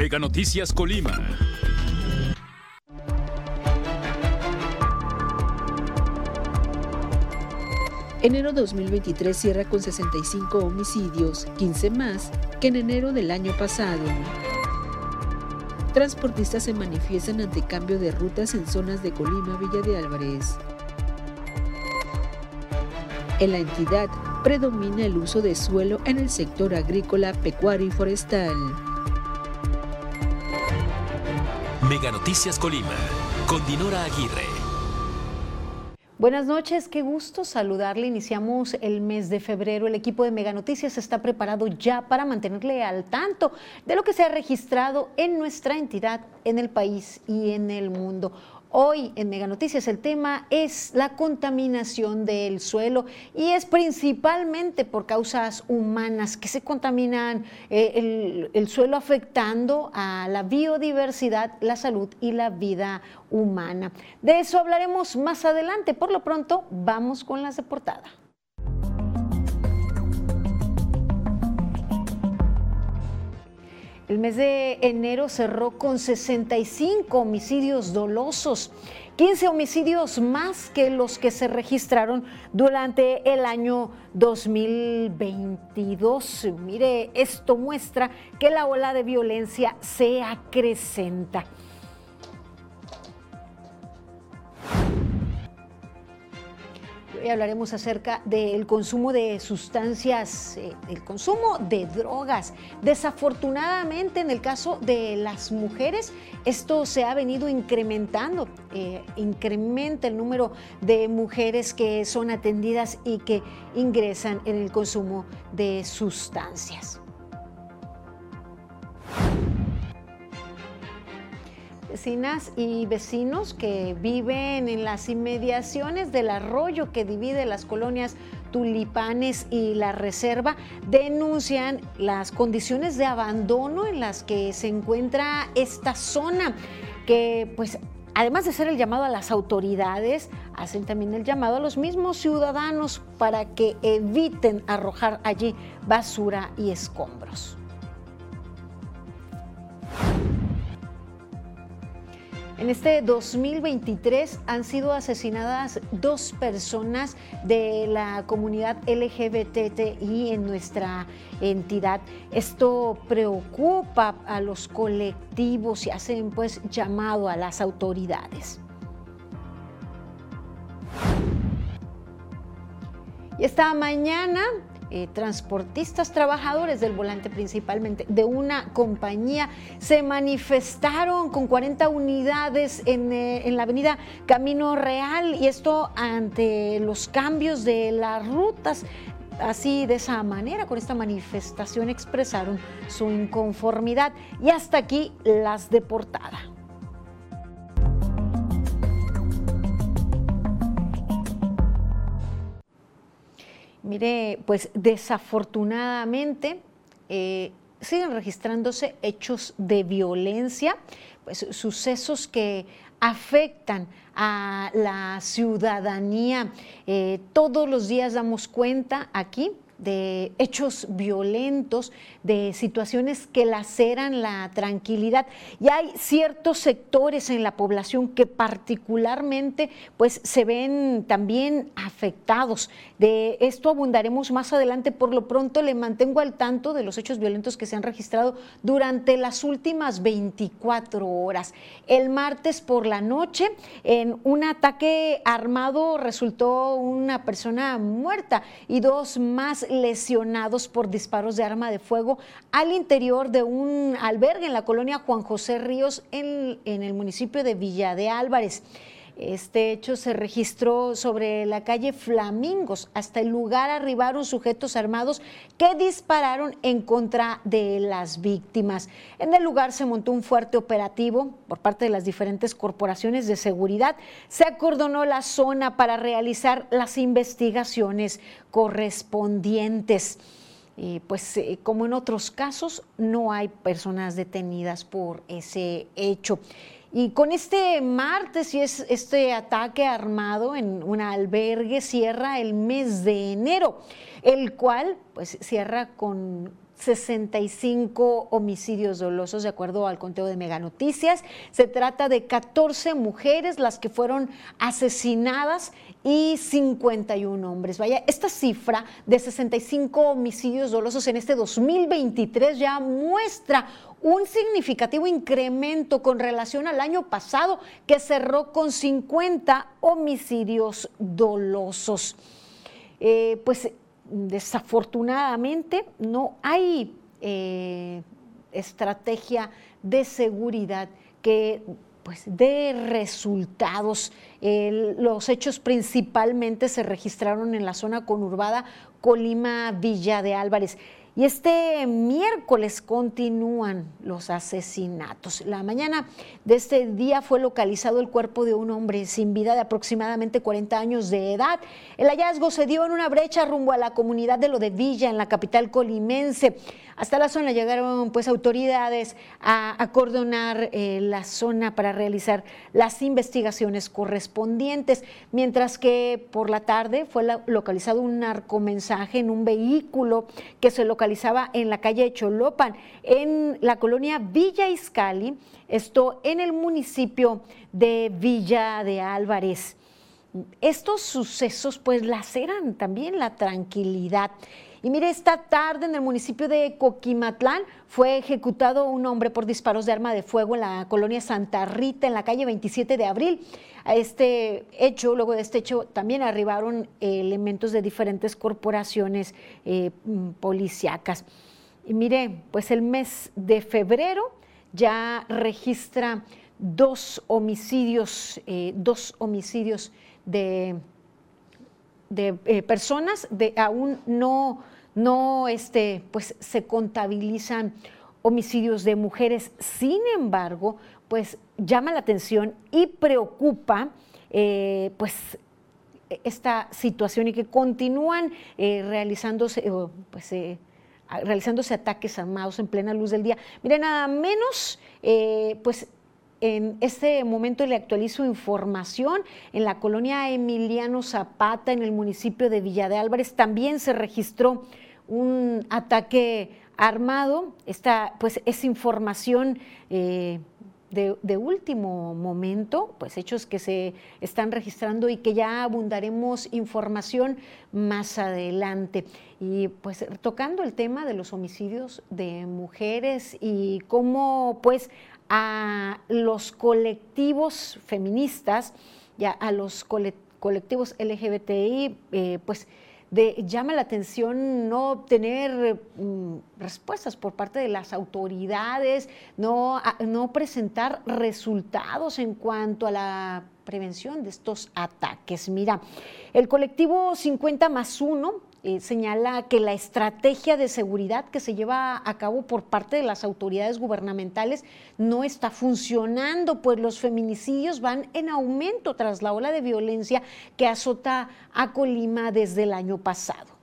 Mega Noticias Colima. Enero 2023 cierra con 65 homicidios, 15 más que en enero del año pasado. Transportistas se manifiestan ante cambio de rutas en zonas de Colima, Villa de Álvarez. En la entidad predomina el uso de suelo en el sector agrícola, pecuario y forestal. Mega Noticias Colima, con Dinora Aguirre. Buenas noches, qué gusto saludarle. Iniciamos el mes de febrero. El equipo de Mega Noticias está preparado ya para mantenerle al tanto de lo que se ha registrado en nuestra entidad, en el país y en el mundo. Hoy en Mega Noticias el tema es la contaminación del suelo y es principalmente por causas humanas que se contaminan eh, el, el, suelo afectando a la biodiversidad, la salud y la vida humana. De eso hablaremos más adelante. Por lo pronto, vamos con las de portada. El mes de enero cerró con 65 homicidios dolosos, 15 homicidios más que los que se registraron durante el año 2022. Mire, esto muestra que la ola de violencia se acrecenta. Hoy hablaremos acerca del consumo de sustancias, eh, el consumo de drogas. Desafortunadamente, en el caso de las mujeres, esto se ha venido incrementando. Eh, incrementa el número de mujeres que son atendidas y que ingresan en el consumo de sustancias. Vecinas y vecinos que viven en las inmediaciones del arroyo que divide las colonias Tulipanes y la Reserva denuncian las condiciones de abandono en las que se encuentra esta zona, que pues además de ser el llamado a las autoridades, hacen también el llamado a los mismos ciudadanos para que eviten arrojar allí basura y escombros. En este 2023 han sido asesinadas dos personas de la comunidad LGBTI en nuestra entidad. Esto preocupa a los colectivos y hacen pues llamado a las autoridades. Y esta mañana eh, transportistas, trabajadores del volante principalmente de una compañía, se manifestaron con 40 unidades en, eh, en la avenida Camino Real y esto ante los cambios de las rutas así de esa manera, con esta manifestación expresaron su inconformidad. Y hasta aquí las de portada. Mire, pues desafortunadamente eh, siguen registrándose hechos de violencia, pues sucesos que afectan a la ciudadanía. Eh, todos los días damos cuenta aquí de hechos violentos, de situaciones que laceran la tranquilidad. Y hay ciertos sectores en la población que particularmente pues se ven también afectados. De esto abundaremos más adelante. Por lo pronto le mantengo al tanto de los hechos violentos que se han registrado durante las últimas 24 horas. El martes por la noche, en un ataque armado resultó una persona muerta y dos más lesionados por disparos de arma de fuego al interior de un albergue en la colonia Juan José Ríos en, en el municipio de Villa de Álvarez. Este hecho se registró sobre la calle Flamingos. Hasta el lugar arribaron sujetos armados que dispararon en contra de las víctimas. En el lugar se montó un fuerte operativo por parte de las diferentes corporaciones de seguridad. Se acordonó la zona para realizar las investigaciones correspondientes. Y pues eh, como en otros casos, no hay personas detenidas por ese hecho. Y con este martes y es este ataque armado en un albergue cierra el mes de enero, el cual pues cierra con 65 homicidios dolosos, de acuerdo al conteo de Mega Noticias. Se trata de 14 mujeres las que fueron asesinadas y 51 hombres. Vaya, esta cifra de 65 homicidios dolosos en este 2023 ya muestra un significativo incremento con relación al año pasado que cerró con 50 homicidios dolosos. Eh, pues desafortunadamente no hay eh, estrategia de seguridad que pues dé resultados. los hechos principalmente se registraron en la zona conurbada Colima Villa de Álvarez. Y este miércoles continúan los asesinatos. La mañana de este día fue localizado el cuerpo de un hombre sin vida de aproximadamente 40 años de edad. El hallazgo se dio en una brecha rumbo a la comunidad de lo de Villa, en la capital colimense. Hasta la zona llegaron pues autoridades a acordonar eh, la zona para realizar las investigaciones correspondientes, mientras que por la tarde fue localizado un narcomensaje en un vehículo que se localizaba en la calle Cholopan, en la colonia Villa Iscali, esto en el municipio de Villa de Álvarez. Estos sucesos pues laceran también la tranquilidad y mire, esta tarde en el municipio de Coquimatlán fue ejecutado un hombre por disparos de arma de fuego en la colonia Santa Rita, en la calle 27 de abril. A este hecho, luego de este hecho, también arribaron elementos de diferentes corporaciones eh, mm, policíacas. Y mire, pues el mes de febrero ya registra dos homicidios, eh, dos homicidios de de eh, personas de aún no, no este, pues, se contabilizan homicidios de mujeres. Sin embargo, pues llama la atención y preocupa eh, pues esta situación y que continúan eh, realizándose, pues, realizándose ataques armados en plena luz del día. Mire, nada menos, pues en este momento le actualizo información. En la colonia Emiliano Zapata, en el municipio de Villa de Álvarez, también se registró un ataque armado. Esta, pues, es información eh, de, último momento, pues hechos que se están registrando y que ya abundaremos información más adelante. Y pues tocando el tema de los homicidios de mujeres y cómo pues a los colectivos feministas, ya a los colectivos LGBTI, eh, pues de, llama la atención no obtener mm, respuestas por parte de las autoridades, no, no presentar resultados en cuanto a la prevención de estos ataques. Mira, el colectivo 50 más 1 eh, señala que la estrategia de seguridad que se lleva a cabo por parte de las autoridades gubernamentales no está funcionando, pues los feminicidios van en aumento tras la ola de violencia que azota a Colima desde el año pasado.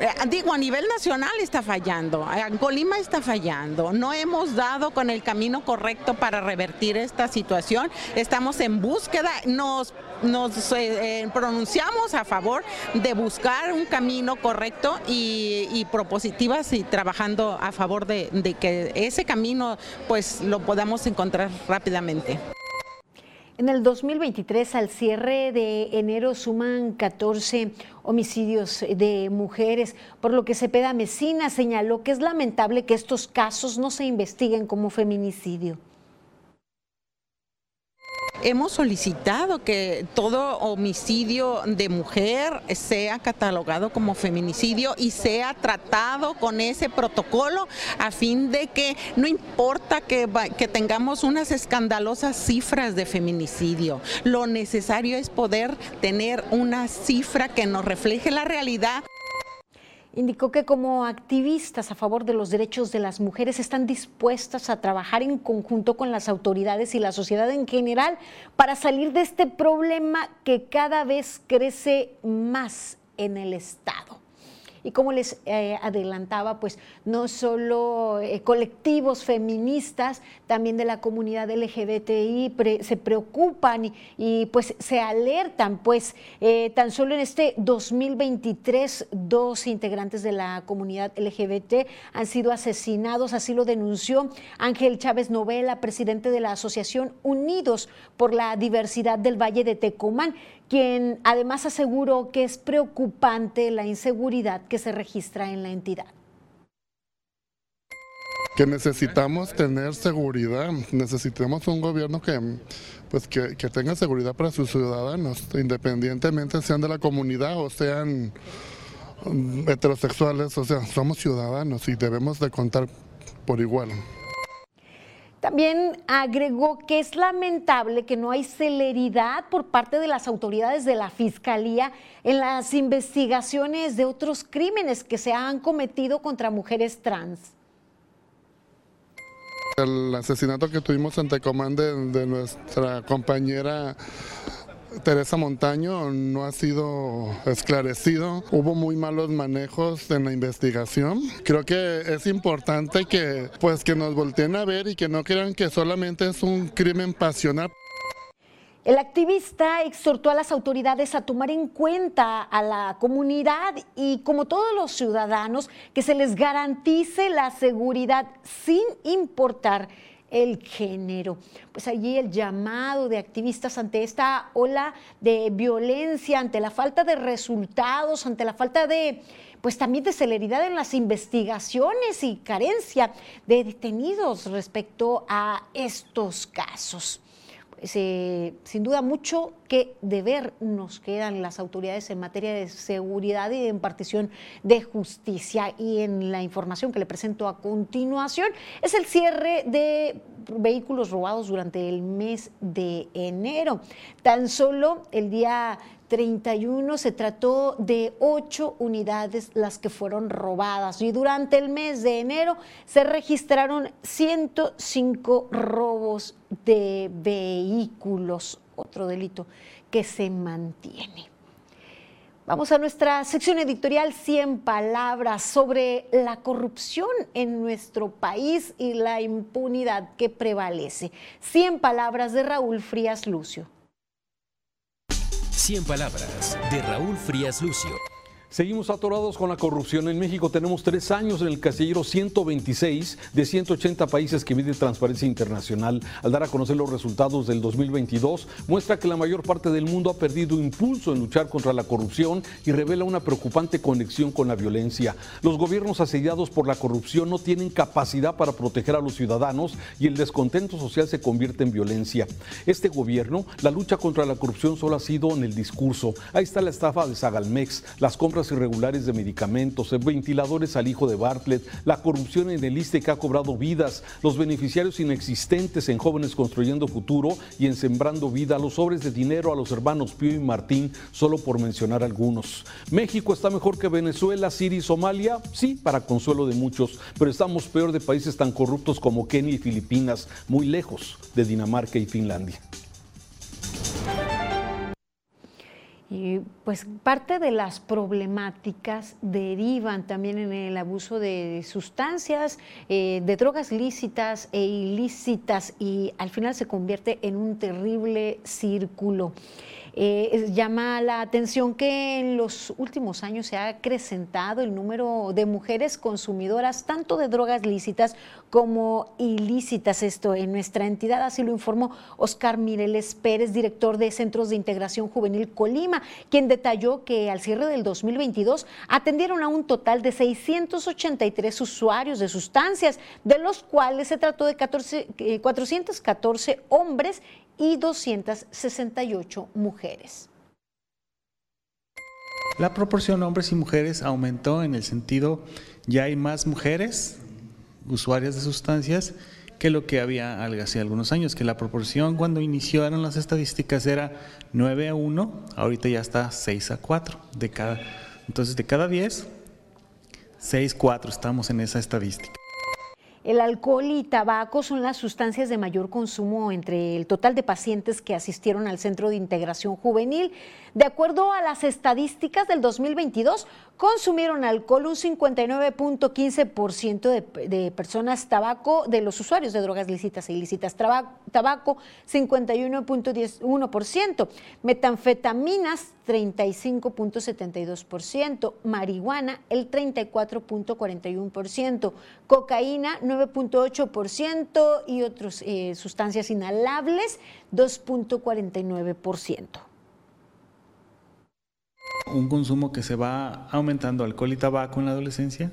Eh, digo, a nivel nacional está fallando, en Colima está fallando, no hemos dado con el camino correcto para revertir esta situación, estamos en búsqueda, nos, nos eh, eh, pronunciamos a favor de buscar un camino correcto y, propositivas y trabajando a favor de, de que ese camino pues lo podamos encontrar rápidamente. En el 2023, al cierre de enero, suman 14 homicidios de mujeres, por lo que Cepeda Mesina señaló que es lamentable que estos casos no se investiguen como feminicidio hemos solicitado que todo homicidio de mujer sea catalogado como feminicidio y sea tratado con ese protocolo a fin de que no importa que, tengamos unas escandalosas cifras de feminicidio, lo necesario es poder tener una cifra que nos refleje la realidad indicó que como activistas a favor de los derechos de las mujeres están dispuestas a trabajar en conjunto con las autoridades y la sociedad en general para salir de este problema que cada vez crece más en el Estado. Y como les eh, adelantaba, pues no solo eh, colectivos feministas, también de la comunidad LGBTI se preocupan y, pues se alertan, pues eh, tan solo en este 2023 dos integrantes de la comunidad LGBT han sido asesinados, así lo denunció Ángel Chávez Novela, presidente de la Asociación Unidos por la Diversidad del Valle de Tecomán, quien además aseguró que es preocupante la inseguridad que se registra en la entidad que necesitamos tener seguridad, necesitamos un gobierno que, pues que, tenga seguridad para sus ciudadanos, independientemente sean de la comunidad o sean heterosexuales, o sea, somos ciudadanos y debemos de contar por igual. También agregó que es lamentable que no hay celeridad por parte de las autoridades de la Fiscalía en las investigaciones de otros crímenes que se han cometido contra mujeres trans. El asesinato que tuvimos en Tecomán de, nuestra compañera Teresa Montaño no ha sido esclarecido. Hubo muy malos manejos en la investigación. Creo que es importante que pues que nos volteen a ver y que no crean que solamente es un crimen pasional. El activista exhortó a las autoridades a tomar en cuenta a la comunidad y, como todos los ciudadanos, que se les garantice la seguridad sin importar el género. Pues allí el llamado de activistas ante esta ola de violencia, ante la falta de resultados, ante la falta de, pues también de celeridad en las investigaciones y carencia de detenidos respecto a estos casos sin duda mucho que deber nos quedan las autoridades en materia de seguridad y de impartición de justicia. Y en la información que le presento a continuación es el cierre de vehículos robados durante el mes de enero. Tan solo el día 31 se trató de ocho unidades las que fueron robadas y durante el mes de enero se registraron 105 robos de vehículos, otro delito que se mantiene. Vamos a nuestra sección editorial 100 palabras sobre la corrupción en nuestro país y la impunidad que prevalece. 100 palabras de Raúl Frías Lucio. 100 palabras de Raúl Frías Lucio. Seguimos atorados con la corrupción. En México tenemos tres años en el casillero 126 de 180 países que mide Transparencia Internacional. Al dar a conocer los resultados del 2022, muestra que la mayor parte del mundo ha perdido impulso en luchar contra la corrupción y revela una preocupante conexión con la violencia. Los gobiernos asediados por la corrupción no tienen capacidad para proteger a los ciudadanos y el descontento social se convierte en violencia. Este gobierno, la lucha contra la corrupción solo ha sido en el discurso. Ahí está la estafa de Sagalmex, las compras irregulares de medicamentos, ventiladores al hijo de Bartlett, la corrupción en el ISTE que ha cobrado vidas, los beneficiarios inexistentes en Jóvenes Construyendo Futuro y en Sembrando Vida, los sobres de dinero a los hermanos Pío y Martín, solo por mencionar algunos. México está mejor que Venezuela, Siria y Somalia, sí, para consuelo de muchos, pero estamos peor de países tan corruptos como Kenia y Filipinas, muy lejos de Dinamarca y Finlandia. Y pues parte de las problemáticas derivan también en el abuso de sustancias, eh, de drogas lícitas e ilícitas y al final se convierte en un terrible círculo. Eh, llama la atención que en los últimos años se ha acrecentado el número de mujeres consumidoras tanto de drogas lícitas como ilícitas. Esto en nuestra entidad, así lo informó Oscar Mireles Pérez, director de Centros de Integración Juvenil Colima, quien detalló que al cierre del 2022 atendieron a un total de 683 usuarios de sustancias, de los cuales se trató de 14, 414 eh, hombres y 268 mujeres. La proporción hombres y mujeres aumentó en el sentido, ya hay más mujeres usuarias de sustancias que lo que había hace algunos años, que la proporción cuando iniciaron las estadísticas era 9 a 1, ahorita ya está 6 a 4 de cada, entonces de cada 10, 6 4 estamos en esa estadística. El alcohol y tabaco son las sustancias de mayor consumo entre el total de pacientes que asistieron al Centro de Integración Juvenil. De acuerdo a las estadísticas del 2022, consumieron alcohol un 59.15% de, de, personas tabaco, de los usuarios de drogas lícitas e ilícitas, tabaco 51.1%, metanfetaminas 35.72%, marihuana el 34.41%, cocaína 9.8% y otras eh, sustancias inhalables 2.49% un consumo que se va aumentando alcohol y tabaco en la adolescencia,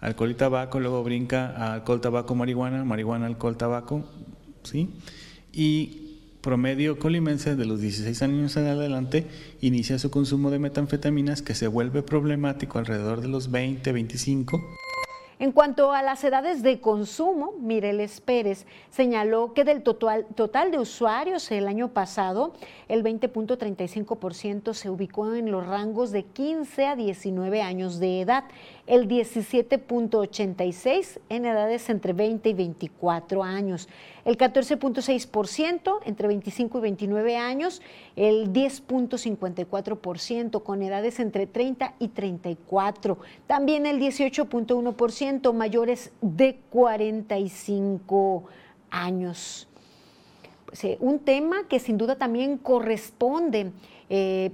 alcohol y tabaco, luego brinca alcohol, tabaco, marihuana, marihuana, alcohol, tabaco, ¿sí? Y promedio colimense de los 16 años en adelante inicia su consumo de metanfetaminas que se vuelve problemático alrededor de los 20, 25 en cuanto a las edades de consumo, Mireles Pérez señaló que del total, total de usuarios el año pasado, el 20.35% se ubicó en los rangos de 15 a 19 años de edad, el 17.86 en edades entre 20 y 24 años, el 14.6% entre 25 y 29 años, el 10.54% con edades entre 30 y 34, también el 18.1% mayores de 45 años. Pues, eh, un tema que sin duda también corresponde eh,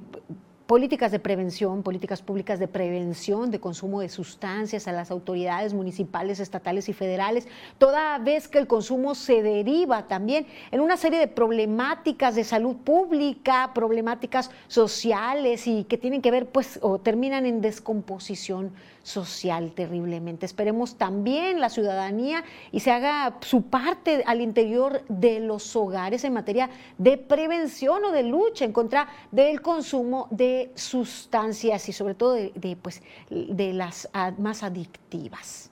políticas de prevención, políticas públicas de prevención de consumo de sustancias a las autoridades municipales, estatales y federales, toda vez que el consumo se deriva también en una serie de problemáticas de salud pública, problemáticas sociales y que tienen que ver pues o terminan en descomposición social terriblemente. Esperemos también la ciudadanía y se haga su parte al interior de los hogares en materia de prevención o de lucha en contra del consumo de sustancias y sobre todo de, pues, de las más adictivas.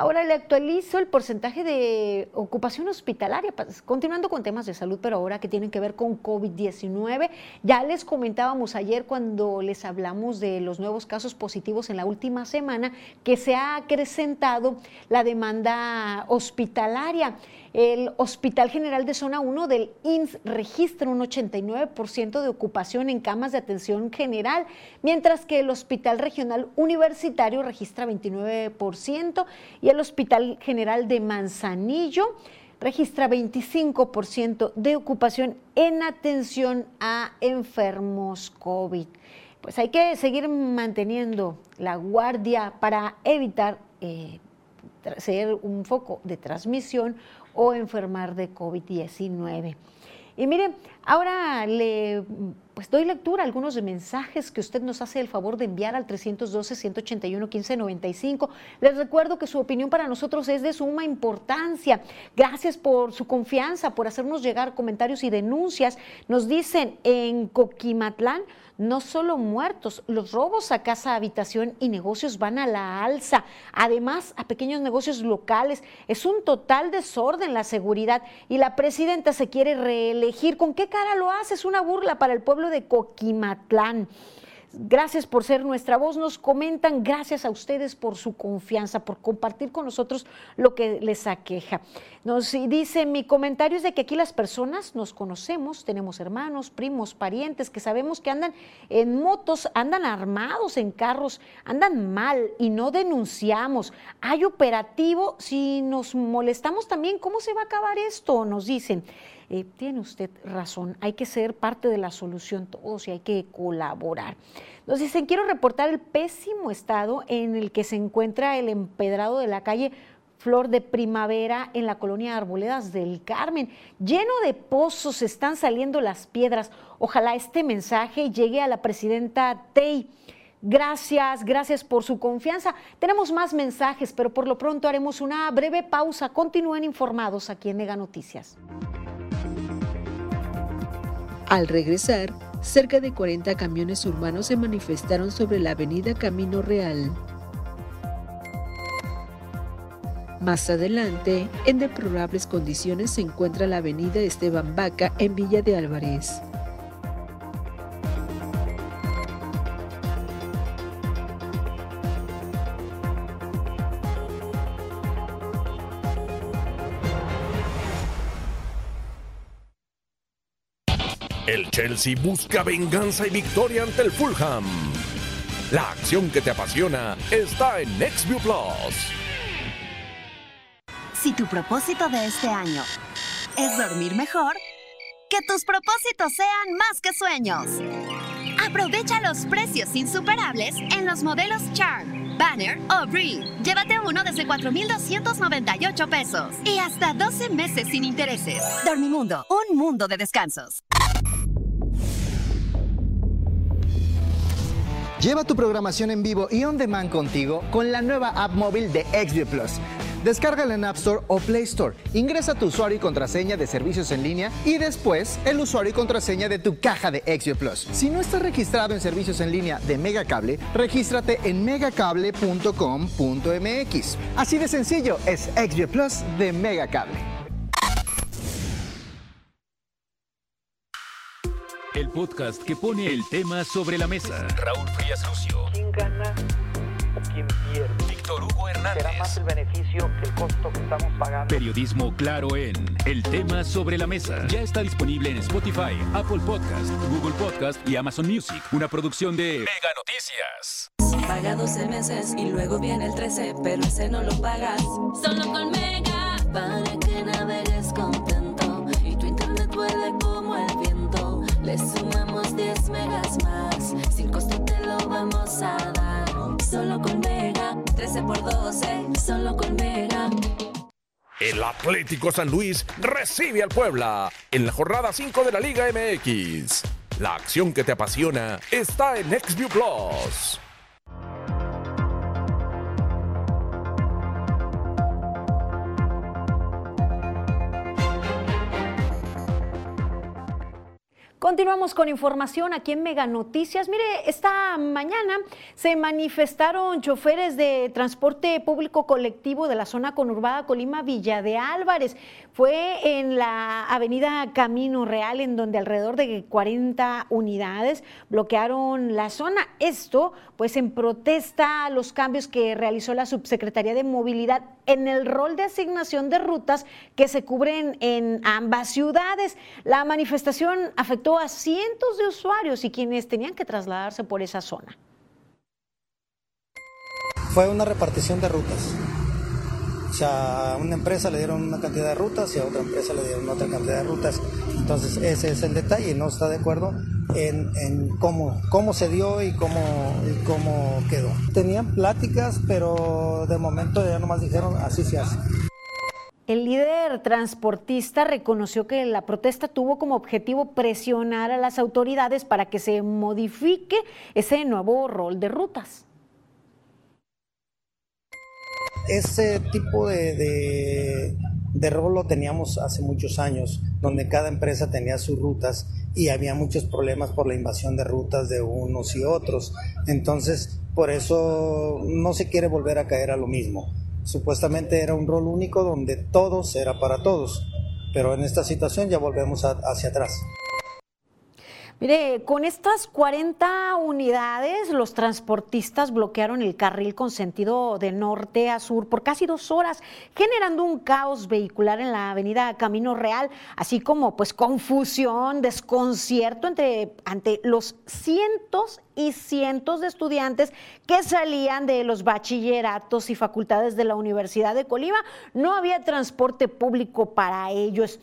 Ahora le actualizo el porcentaje de ocupación hospitalaria, continuando con temas de salud, pero ahora que tienen que ver con COVID-19. Ya les comentábamos ayer cuando les hablamos de los nuevos casos positivos en la última semana que se ha acrecentado la demanda hospitalaria. El Hospital General de Zona 1 del INS registra un 89% de ocupación en camas de atención general, mientras que el Hospital Regional Universitario registra 29% y el Hospital General de Manzanillo registra 25% de ocupación en atención a enfermos COVID. Pues hay que seguir manteniendo la guardia para evitar eh, ser un foco de transmisión o enfermar de COVID-19. Y miren, ahora le pues doy lectura a algunos mensajes que usted nos hace el favor de enviar al 312-181-1595. Les recuerdo que su opinión para nosotros es de suma importancia. Gracias por su confianza, por hacernos llegar comentarios y denuncias. Nos dicen en Coquimatlán, no solo muertos, los robos a casa, habitación y negocios van a la alza. Además, a pequeños negocios locales es un total desorden la seguridad y la presidenta se quiere reelegir. ¿Con qué cara lo hace? Es una burla para el pueblo de Coquimatlán. Gracias por ser nuestra voz, nos comentan, gracias a ustedes por su confianza, por compartir con nosotros lo que les aqueja. Nos dice, mi comentario es de que aquí las personas nos conocemos, tenemos hermanos, primos, parientes, que sabemos que andan en motos, andan armados en carros, andan mal y no denunciamos. Hay operativo, si nos molestamos también, ¿cómo se va a acabar esto? Nos dicen. Eh, tiene usted razón, hay que ser parte de la solución todos y hay que colaborar. Nos dicen, quiero reportar el pésimo estado en el que se encuentra el empedrado de la calle Flor de Primavera en la colonia Arboledas del Carmen. Lleno de pozos están saliendo las piedras. Ojalá este mensaje llegue a la presidenta Tey. Gracias, gracias por su confianza. Tenemos más mensajes, pero por lo pronto haremos una breve pausa. Continúen informados aquí en Mega Noticias. Al regresar, cerca de 40 camiones urbanos se manifestaron sobre la avenida Camino Real. Más adelante, en deplorables condiciones se encuentra la avenida Esteban Vaca en Villa de Álvarez. El Chelsea busca venganza y victoria ante el Fulham. La acción que te apasiona está en NextView Plus. Si tu propósito de este año es dormir mejor, que tus propósitos sean más que sueños. Aprovecha los precios insuperables en los modelos Charm, Banner o Breed. Llévate uno desde 4,298 pesos y hasta 12 meses sin intereses. Dormimundo, un mundo de descansos. Lleva tu programación en vivo y on demand contigo con la nueva app móvil de XView Plus. Descárgala en App Store o Play Store. Ingresa tu usuario y contraseña de servicios en línea y después el usuario y contraseña de tu caja de XView Plus. Si no estás registrado en servicios en línea de Megacable, regístrate en megacable.com.mx. Así de sencillo es XView Plus de Megacable. Podcast que pone el tema sobre la mesa. Raúl Frías Lucio. ¿Quién gana o quién pierde? Víctor Hugo Hernández. ¿Será más el beneficio que el costo que estamos pagando? Periodismo claro en El tema sobre la mesa. Ya está disponible en Spotify, Apple Podcast, Google Podcast y Amazon Music. Una producción de Mega Noticias. Paga 12 meses y luego viene el 13, pero ese no lo pagas. Solo con Mega, para que navegues contento y tu internet vuele como el viento. Le sumamos 10 megas más, sin costo te lo vamos a dar. Solo con Mega, 13 por 12, solo con Mega. El Atlético San Luis recibe al Puebla en la jornada 5 de la Liga MX. La acción que te apasiona está en XView Plus. Continuamos con información aquí en Mega Noticias. Mire, esta mañana se manifestaron choferes de transporte público colectivo de la zona conurbada Colima Villa de Álvarez. Fue en la avenida Camino Real, en donde alrededor de 40 unidades bloquearon la zona. Esto, pues, en protesta a los cambios que realizó la Subsecretaría de Movilidad en el rol de asignación de rutas que se cubren en ambas ciudades. La manifestación afectó a cientos de usuarios y quienes tenían que trasladarse por esa zona. Fue una repartición de rutas. O sea, a una empresa le dieron una cantidad de rutas y a otra empresa le dieron otra cantidad de rutas. Entonces ese es el detalle, no está de acuerdo en, en cómo, cómo se dio y cómo, y cómo quedó. Tenían pláticas, pero de momento ya nomás dijeron así se hace. El líder transportista reconoció que la protesta tuvo como objetivo presionar a las autoridades para que se modifique ese nuevo rol de rutas. Ese tipo de, de, rol lo teníamos hace muchos años, donde cada empresa tenía sus rutas y había muchos problemas por la invasión de rutas de unos y otros. Entonces, por eso no se quiere volver a caer a lo mismo. Supuestamente era un rol único donde todos era para todos, pero en esta situación ya volvemos hacia atrás. Mire, con estas 40 unidades, los transportistas bloquearon el carril con sentido de norte a sur por casi dos horas, generando un caos vehicular en la avenida Camino Real, así como pues confusión, desconcierto entre, ante los cientos y cientos de estudiantes que salían de los bachilleratos y facultades de la Universidad de Colima. No había transporte público para ellos.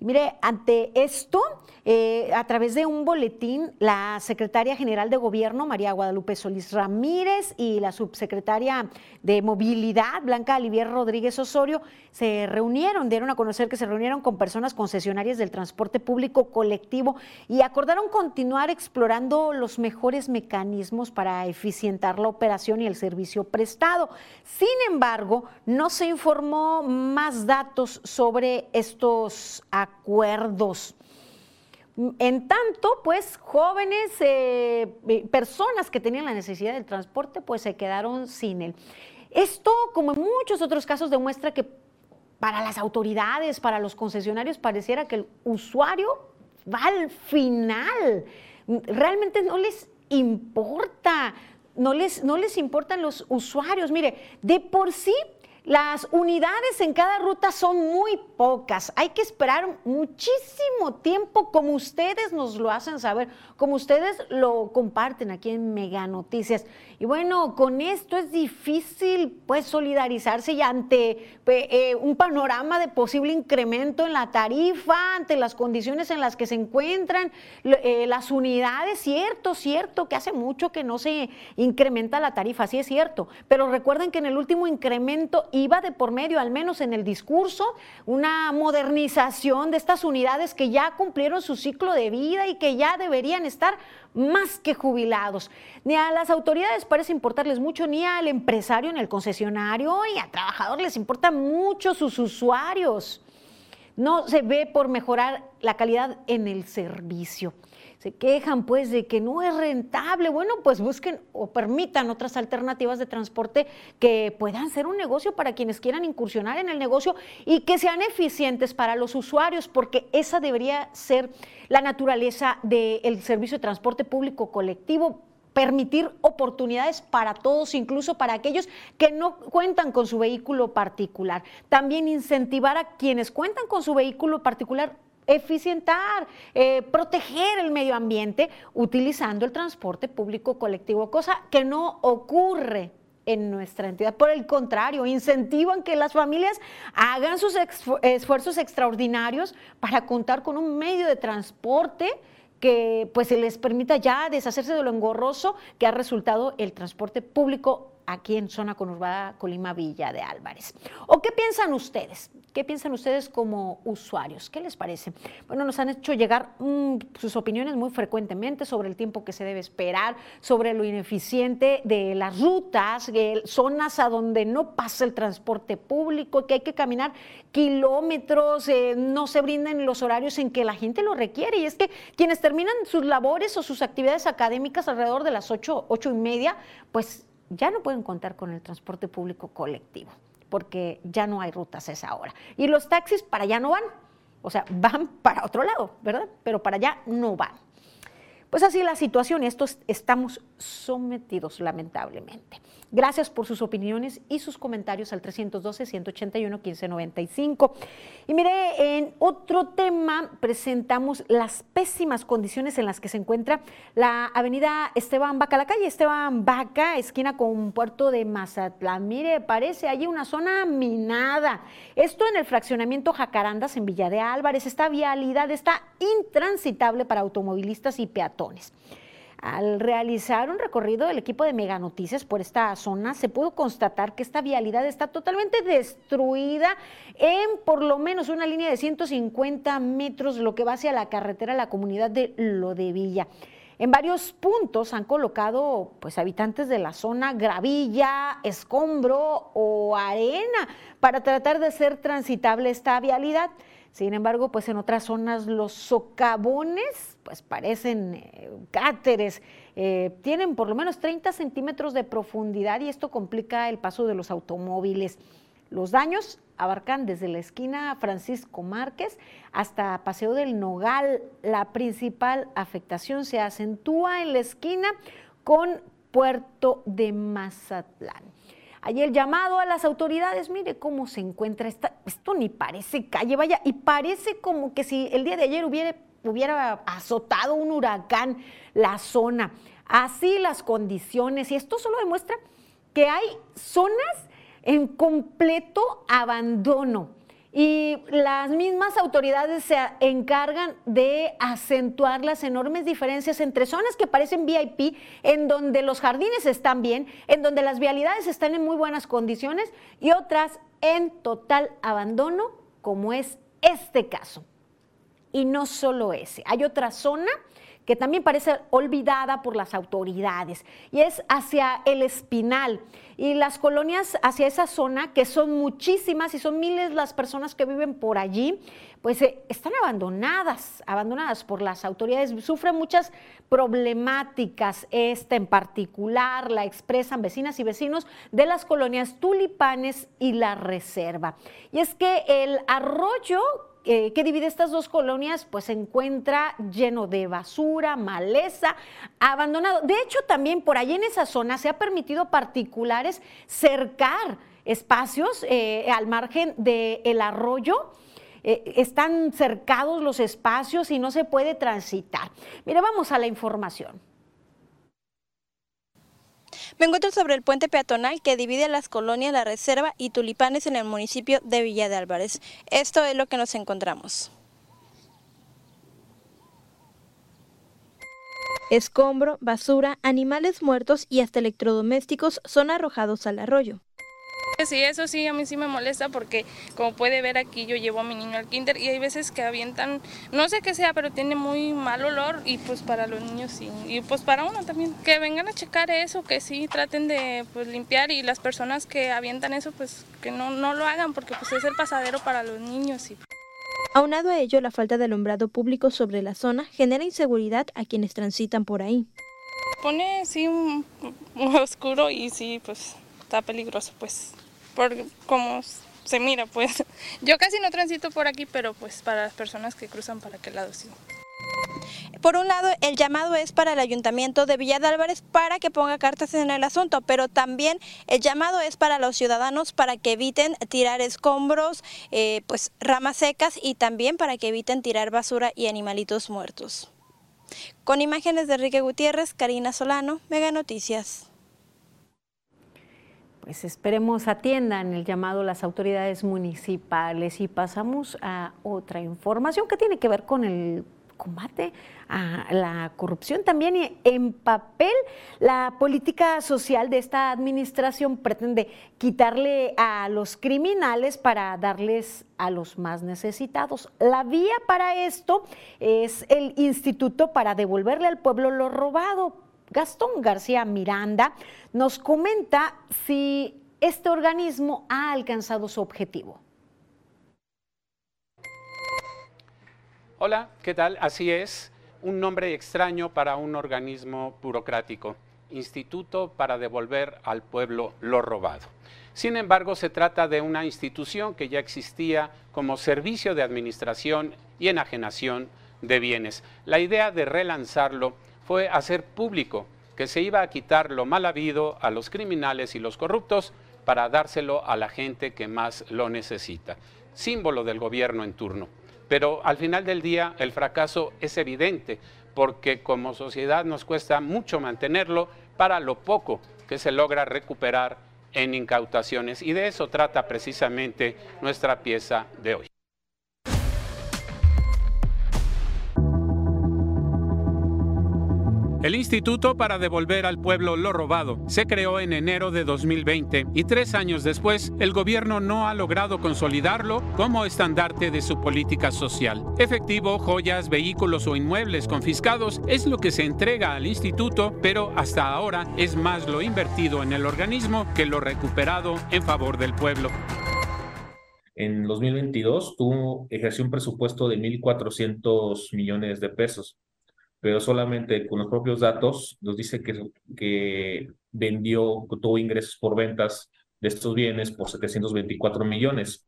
Mire, ante esto, eh, a través de un boletín, la secretaria general de Gobierno, María Guadalupe Solís Ramírez, y la subsecretaria de Movilidad, Blanca Olivier Rodríguez Osorio, se reunieron, dieron a conocer que se reunieron con personas concesionarias del transporte público colectivo y acordaron continuar explorando los mejores mecanismos para eficientar la operación y el servicio prestado. Sin embargo, no se informó más datos sobre estos acuerdos. En tanto, pues jóvenes, eh, eh, personas que tenían la necesidad del transporte, pues se quedaron sin él. Esto, como en muchos otros casos, demuestra que para las autoridades, para los concesionarios, pareciera que el usuario va al final. Realmente no les importa, no les, no les importan los usuarios. Mire, de por sí Las unidades en cada ruta son muy pocas. Hay que esperar muchísimo tiempo, como ustedes nos lo hacen saber, como ustedes lo comparten aquí en Mega Noticias. Y bueno, con esto es difícil pues solidarizarse y ante eh, un panorama de posible incremento en la tarifa, ante las condiciones en las que se encuentran eh, las unidades, cierto, cierto, que hace mucho que no se incrementa la tarifa, sí es cierto, pero recuerden que en el último incremento iba de por medio, al menos en el discurso, una modernización de estas unidades que ya cumplieron su ciclo de vida y que ya deberían estar más que jubilados. Ni a las autoridades parece importarles mucho, ni al empresario en el concesionario y al trabajador les importan mucho sus usuarios. No se ve por mejorar la calidad en el servicio se quejan pues de que no es rentable. Bueno, pues busquen o permitan otras alternativas de transporte que puedan ser un negocio para quienes quieran incursionar en el negocio y que sean eficientes para los usuarios, porque esa debería ser la naturaleza del servicio de transporte público colectivo permitir oportunidades para todos, incluso para aquellos que no cuentan con su vehículo particular. También incentivar a quienes cuentan con su vehículo particular eficientar, eh, proteger el medio ambiente utilizando el transporte público colectivo, cosa que no ocurre en nuestra entidad. Por el contrario, incentivan que las familias hagan sus esfuerzos extraordinarios para contar con un medio de transporte que pues se les permita ya deshacerse de lo engorroso que ha resultado el transporte público aquí en zona conurbada Colima Villa de Álvarez. ¿O qué piensan ustedes? ¿Qué piensan ustedes como usuarios? ¿Qué les parece? Bueno, nos han hecho llegar mm, sus opiniones muy frecuentemente sobre el tiempo que se debe esperar, sobre lo ineficiente de las rutas, zonas a donde no pasa el transporte público, que hay que caminar kilómetros, eh, no se brindan los horarios en que la gente lo requiere. Y es que quienes terminan sus labores o sus actividades académicas alrededor de las ocho, ocho y media, pues ya no pueden contar con el transporte público colectivo, porque ya no hay rutas a esa hora. Y los taxis para allá no van, o sea, van para otro lado, ¿verdad? Pero para allá no van. Pues así la situación, estos estamos sometidos lamentablemente. Gracias por sus opiniones y sus comentarios al 312-181-1595. Y mire, en otro tema presentamos las pésimas condiciones en las que se encuentra la avenida Esteban Vaca, la calle Esteban Vaca, esquina con Puerto de Mazatlán. Mire, parece allí una zona minada. Esto en el fraccionamiento Jacarandas en Villa de Álvarez. Esta vialidad está intransitable para automovilistas y peatones. Al realizar un recorrido del equipo de Mega Noticias por esta zona, se pudo constatar que esta vialidad está totalmente destruida en por lo menos una línea de 150 metros, lo que va hacia la carretera a la comunidad de Lodevilla. En varios puntos han colocado pues habitantes de la zona gravilla, escombro o arena para tratar de hacer transitable esta vialidad. Sin embargo, pues en otras zonas los socavones pues parecen eh, cáteres, eh, tienen por lo menos 30 centímetros de profundidad y esto complica el paso de los automóviles. Los daños abarcan desde la esquina Francisco Márquez hasta Paseo del Nogal. La principal afectación se acentúa en la esquina con Puerto de Mazatlán. Allí el llamado a las autoridades, mire cómo se encuentra, esta, esto ni parece calle, vaya, y parece como que si el día de ayer hubiera, hubiera azotado un huracán la zona. Así las condiciones, y esto solo demuestra que hay zonas en completo abandono. Y las mismas autoridades se encargan de acentuar las enormes diferencias entre zonas que parecen VIP, en donde los jardines están bien, en donde las vialidades están en muy buenas condiciones, y otras en total abandono, como es este caso. Y no solo ese, hay otra zona que también parece olvidada por las autoridades, y es hacia el Espinal y las colonias hacia esa zona, que son muchísimas y son miles las personas que viven por allí, pues eh, están abandonadas, abandonadas por las autoridades, sufren muchas problemáticas, esta en particular la expresan vecinas y vecinos de las colonias Tulipanes y La Reserva. Y es que el arroyo eh, que divide estas dos colonias, pues se encuentra lleno de basura, maleza, abandonado. De hecho, también por ahí en esa zona se ha permitido a particulares cercar espacios eh, al margen del arroyo. Eh, están cercados los espacios y no se puede transitar. Mire, vamos a la información. Me encuentro sobre el puente peatonal que divide las colonias La Reserva y Tulipanes en el municipio de Villa de Álvarez. Esto es lo que nos encontramos. Escombro, basura, animales muertos y hasta electrodomésticos son arrojados al arroyo. Sí, eso sí, a mí sí me molesta porque como puede ver aquí yo llevo a mi niño al kinder y hay veces que avientan, no sé qué sea, pero tiene muy mal olor y pues para los niños sí, y pues para uno también. Que vengan a checar eso, que sí traten de pues, limpiar y las personas que avientan eso pues que no, no lo hagan porque pues es el pasadero para los niños. Y... Aunado a ello, la falta de alumbrado público sobre la zona genera inseguridad a quienes transitan por ahí. Pone sí un, un oscuro y sí pues está peligroso pues por cómo se mira, pues. Yo casi no transito por aquí, pero pues para las personas que cruzan para aquel lado sí. Por un lado, el llamado es para el Ayuntamiento de Villa de Álvarez para que ponga cartas en el asunto, pero también el llamado es para los ciudadanos para que eviten tirar escombros, eh, pues ramas secas y también para que eviten tirar basura y animalitos muertos. Con imágenes de Enrique Gutiérrez, Karina Solano, Mega Noticias pues esperemos atiendan el llamado las autoridades municipales y pasamos a otra información que tiene que ver con el combate a la corrupción también y en papel la política social de esta administración pretende quitarle a los criminales para darles a los más necesitados. La vía para esto es el instituto para devolverle al pueblo lo robado Gastón García Miranda nos comenta si este organismo ha alcanzado su objetivo. Hola, ¿qué tal? Así es, un nombre extraño para un organismo burocrático, Instituto para devolver al pueblo lo robado. Sin embargo, se trata de una institución que ya existía como servicio de administración y enajenación de bienes. La idea de relanzarlo fue hacer público que se iba a quitar lo mal habido a los criminales y los corruptos para dárselo a la gente que más lo necesita. Símbolo del gobierno en turno. Pero al final del día el fracaso es evidente porque como sociedad nos cuesta mucho mantenerlo para lo poco que se logra recuperar en incautaciones. Y de eso trata precisamente nuestra pieza de hoy. El Instituto para devolver al pueblo lo robado se creó en enero de 2020 y tres años después el gobierno no ha logrado consolidarlo como estandarte de su política social. Efectivo, joyas, vehículos o inmuebles confiscados es lo que se entrega al instituto, pero hasta ahora es más lo invertido en el organismo que lo recuperado en favor del pueblo. En 2022 tuvo, ejerció un presupuesto de 1.400 millones de pesos pero solamente con los propios datos nos dice que, que vendió, tuvo ingresos por ventas de estos bienes por 724 millones.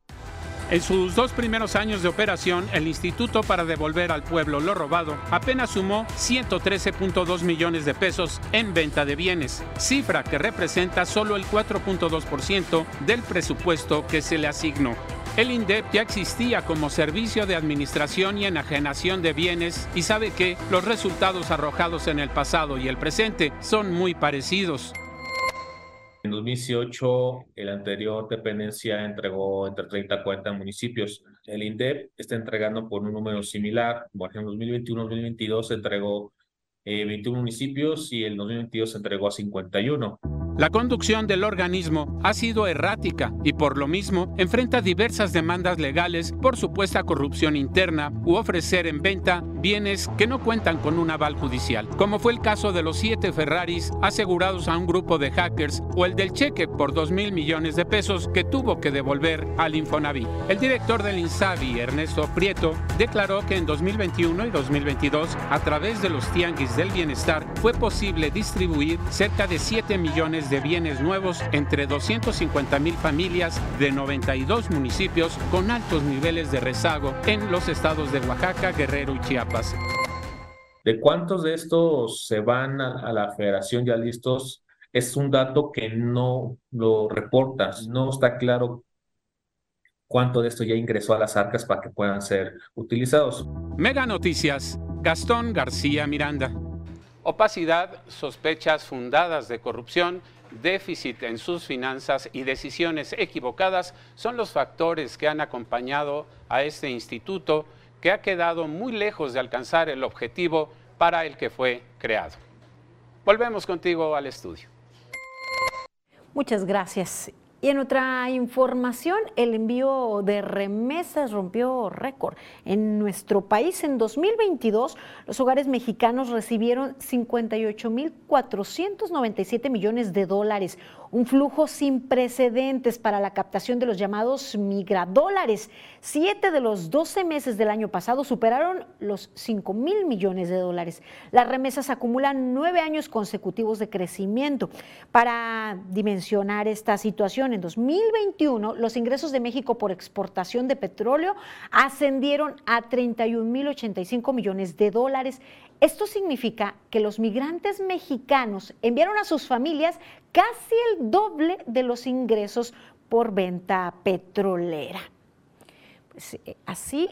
En sus dos primeros años de operación, el Instituto para devolver al pueblo lo robado apenas sumó 113.2 millones de pesos en venta de bienes, cifra que representa solo el 4.2% del presupuesto que se le asignó. El INDEP ya existía como servicio de administración y enajenación de bienes y sabe que los resultados arrojados en el pasado y el presente son muy parecidos. En 2018, el anterior dependencia entregó entre 30 y 40 municipios. El INDEP está entregando por un número similar. Por ejemplo, en 2021-2022 entregó 21 eh, municipios y el 2022 se entregó a 51. La conducción del organismo ha sido errática y por lo mismo enfrenta diversas demandas legales por supuesta corrupción interna u ofrecer en venta bienes que no cuentan con un aval judicial, como fue el caso de los siete Ferraris asegurados a un grupo de hackers o el del cheque por 2 mil millones de pesos que tuvo que devolver al Infonavit. El director del INSABI, Ernesto Prieto, declaró que en 2021 y 2022, a través de los tianguis del bienestar, fue posible distribuir cerca de 7 millones de bienes nuevos entre 250 mil familias de 92 municipios con altos niveles de rezago en los estados de Oaxaca, Guerrero y Chiapas. ¿De cuántos de estos se van a, la federación ya listos? es un dato que no lo reportas, no está claro cuánto de esto ya ingresó a las arcas para que puedan ser utilizados. Mega Noticias, Gastón García Miranda. Opacidad, sospechas fundadas de corrupción, déficit en sus finanzas y decisiones equivocadas son los factores que han acompañado a este instituto que ha quedado muy lejos de alcanzar el objetivo para el que fue creado. Volvemos contigo al estudio. Muchas gracias. Y en otra información, el envío de remesas rompió récord. En nuestro país, en 2022, los hogares mexicanos recibieron 58.497 millones de dólares, un flujo sin precedentes para la captación de los llamados migradólares. Siete de los 12 meses del año pasado superaron los 5 mil millones de dólares. Las remesas acumulan nueve años consecutivos de crecimiento. Para dimensionar esta situación, en 2021 los ingresos de México por exportación de petróleo ascendieron a 31.085 millones de dólares. Esto significa que los migrantes mexicanos enviaron a sus familias casi el doble de los ingresos por venta petrolera. Pues, eh, así,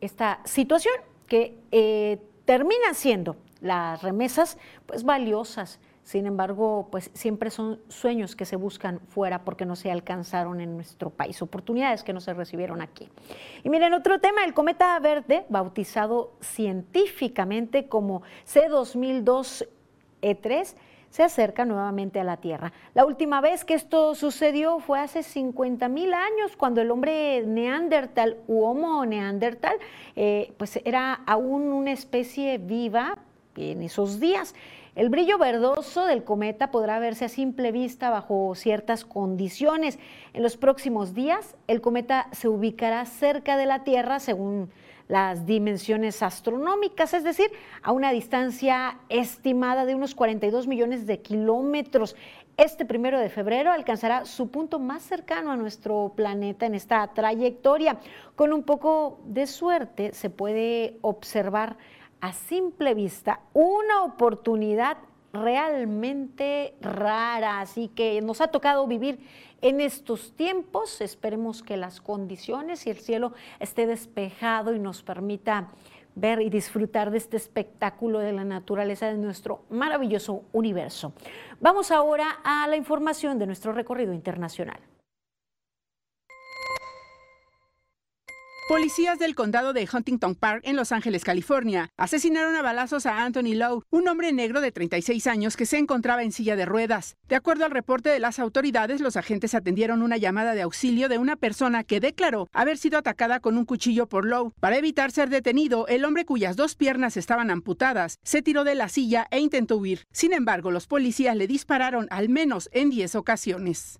esta situación que eh, termina siendo las remesas pues valiosas sin embargo, pues siempre son sueños que se buscan fuera porque no se alcanzaron en nuestro país, oportunidades que no se recibieron aquí. Y miren, otro tema, el cometa verde, bautizado científicamente como C2002E3, e se acerca nuevamente a la Tierra. La última vez que esto sucedió fue hace 50 mil años, cuando el hombre neandertal u homo neandertal, eh, pues era aún una especie viva en esos días. El brillo verdoso del cometa podrá verse a simple vista bajo ciertas condiciones. En los próximos días, el cometa se ubicará cerca de la Tierra según las dimensiones astronómicas, es decir, a una distancia estimada de unos 42 millones de kilómetros. Este primero de febrero alcanzará su punto más cercano a nuestro planeta en esta trayectoria. Con un poco de suerte se puede observar a simple vista una oportunidad realmente rara, así que nos ha tocado vivir en estos tiempos. Esperemos que las condiciones y el cielo esté despejado y nos permita ver y disfrutar de este espectáculo de la naturaleza de nuestro maravilloso universo. Vamos ahora a la información de nuestro recorrido internacional. Policías del condado de Huntington Park en Los Ángeles, California, asesinaron a balazos a Anthony Lowe, un hombre negro de 36 años que se encontraba en silla de ruedas. De acuerdo al reporte de las autoridades, los agentes atendieron una llamada de auxilio de una persona que declaró haber sido atacada con un cuchillo por Lowe. Para evitar ser detenido, el hombre cuyas dos piernas estaban amputadas se tiró de la silla e intentó huir. Sin embargo, los policías le dispararon al menos en 10 ocasiones.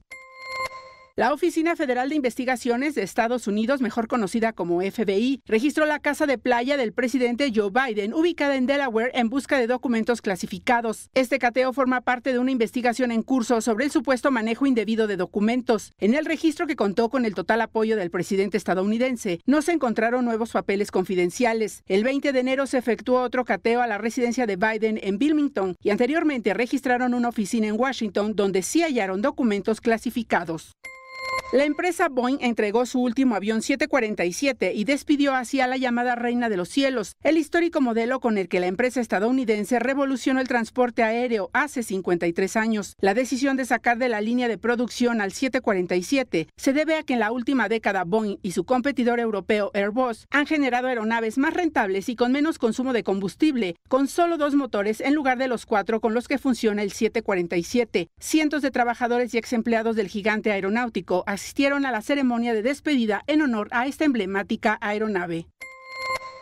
La Oficina Federal de Investigaciones de Estados Unidos, mejor conocida como FBI, registró la casa de playa del presidente Joe Biden, ubicada en Delaware, en busca de documentos clasificados. Este cateo forma parte de una investigación en curso sobre el supuesto manejo indebido de documentos. En el registro que contó con el total apoyo del presidente estadounidense, no se encontraron nuevos papeles confidenciales. El 20 de enero se efectuó otro cateo a la residencia de Biden en Wilmington y anteriormente registraron una oficina en Washington donde sí hallaron documentos clasificados. La empresa Boeing entregó su último avión 747 y despidió así a la llamada Reina de los Cielos, el histórico modelo con el que la empresa estadounidense revolucionó el transporte aéreo hace 53 años. La decisión de sacar de la línea de producción al 747 se debe a que en la última década Boeing y su competidor europeo Airbus han generado aeronaves más rentables y con menos consumo de combustible, con solo dos motores en lugar de los cuatro con los que funciona el 747. Cientos de trabajadores y ex empleados del gigante aeronáutico asistieron a la ceremonia de despedida en honor a esta emblemática aeronave.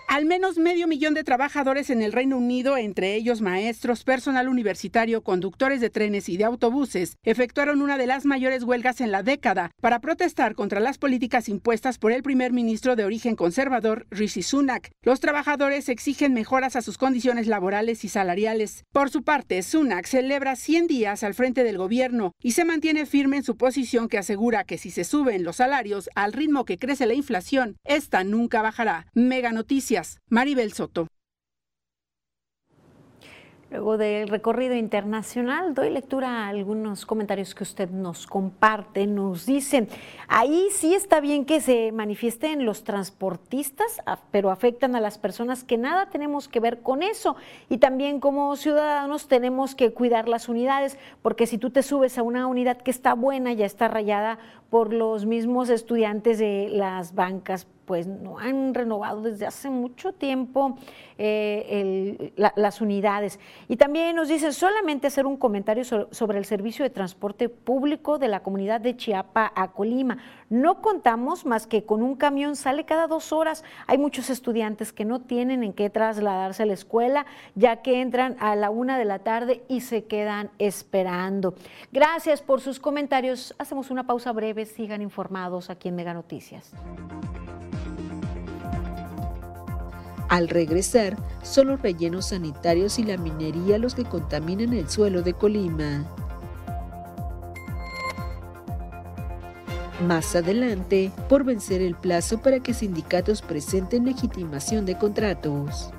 Al menos medio millón de trabajadores en el Reino Unido, entre ellos maestros, personal universitario, conductores de trenes y de autobuses, efectuaron una de las mayores huelgas en la década para protestar contra las políticas impuestas por el primer ministro de origen conservador, Rishi Sunak. Los trabajadores exigen mejoras a sus condiciones laborales y salariales. Por su parte, Sunak celebra 100 días al frente del gobierno y se mantiene firme en su posición que asegura que si se suben los salarios al ritmo que crece la inflación, esta nunca bajará. Mega Noticias Maribel Soto. Luego del recorrido internacional, doy lectura a algunos comentarios que usted nos comparte. Nos dice, ahí sí está bien que se manifiesten los transportistas, pero afectan a las personas que nada tenemos que ver con eso. Y también como ciudadanos tenemos que cuidar las unidades, porque si tú te subes a una unidad que está buena, ya está rayada por los mismos estudiantes de las bancas pues no han renovado desde hace mucho tiempo eh, las unidades. Y también nos dicen solamente hacer un comentario sobre el servicio de transporte público de la comunidad de Chiapa a Colima. No contamos más que con un camión, sale cada dos horas. Hay muchos estudiantes que no tienen en qué trasladarse a la escuela, ya que entran a la una de la tarde y se quedan esperando. Gracias por sus comentarios. Hacemos una pausa breve. Sigan informados aquí en Mega Noticias. Al regresar, son los rellenos sanitarios y la minería los que contaminan el suelo de Colima. Más adelante, por vencer el plazo para que sindicatos presenten legitimación de contratos.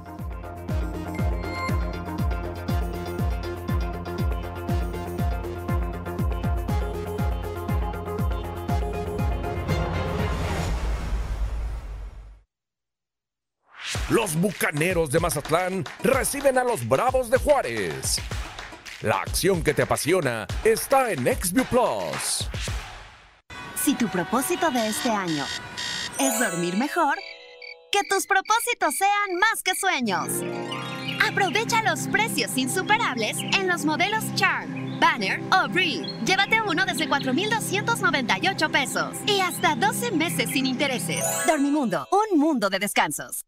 Los Bucaneros de Mazatlán reciben a los Bravos de Juárez. La acción que te apasiona está en XView Plus. Si tu propósito de este año es dormir mejor, que tus propósitos sean más que sueños. Aprovecha los precios insuperables en los modelos Charm, Banner o Breed. Llévate uno desde 4,298 pesos y hasta 12 meses sin intereses. Dormimundo, un mundo de descansos.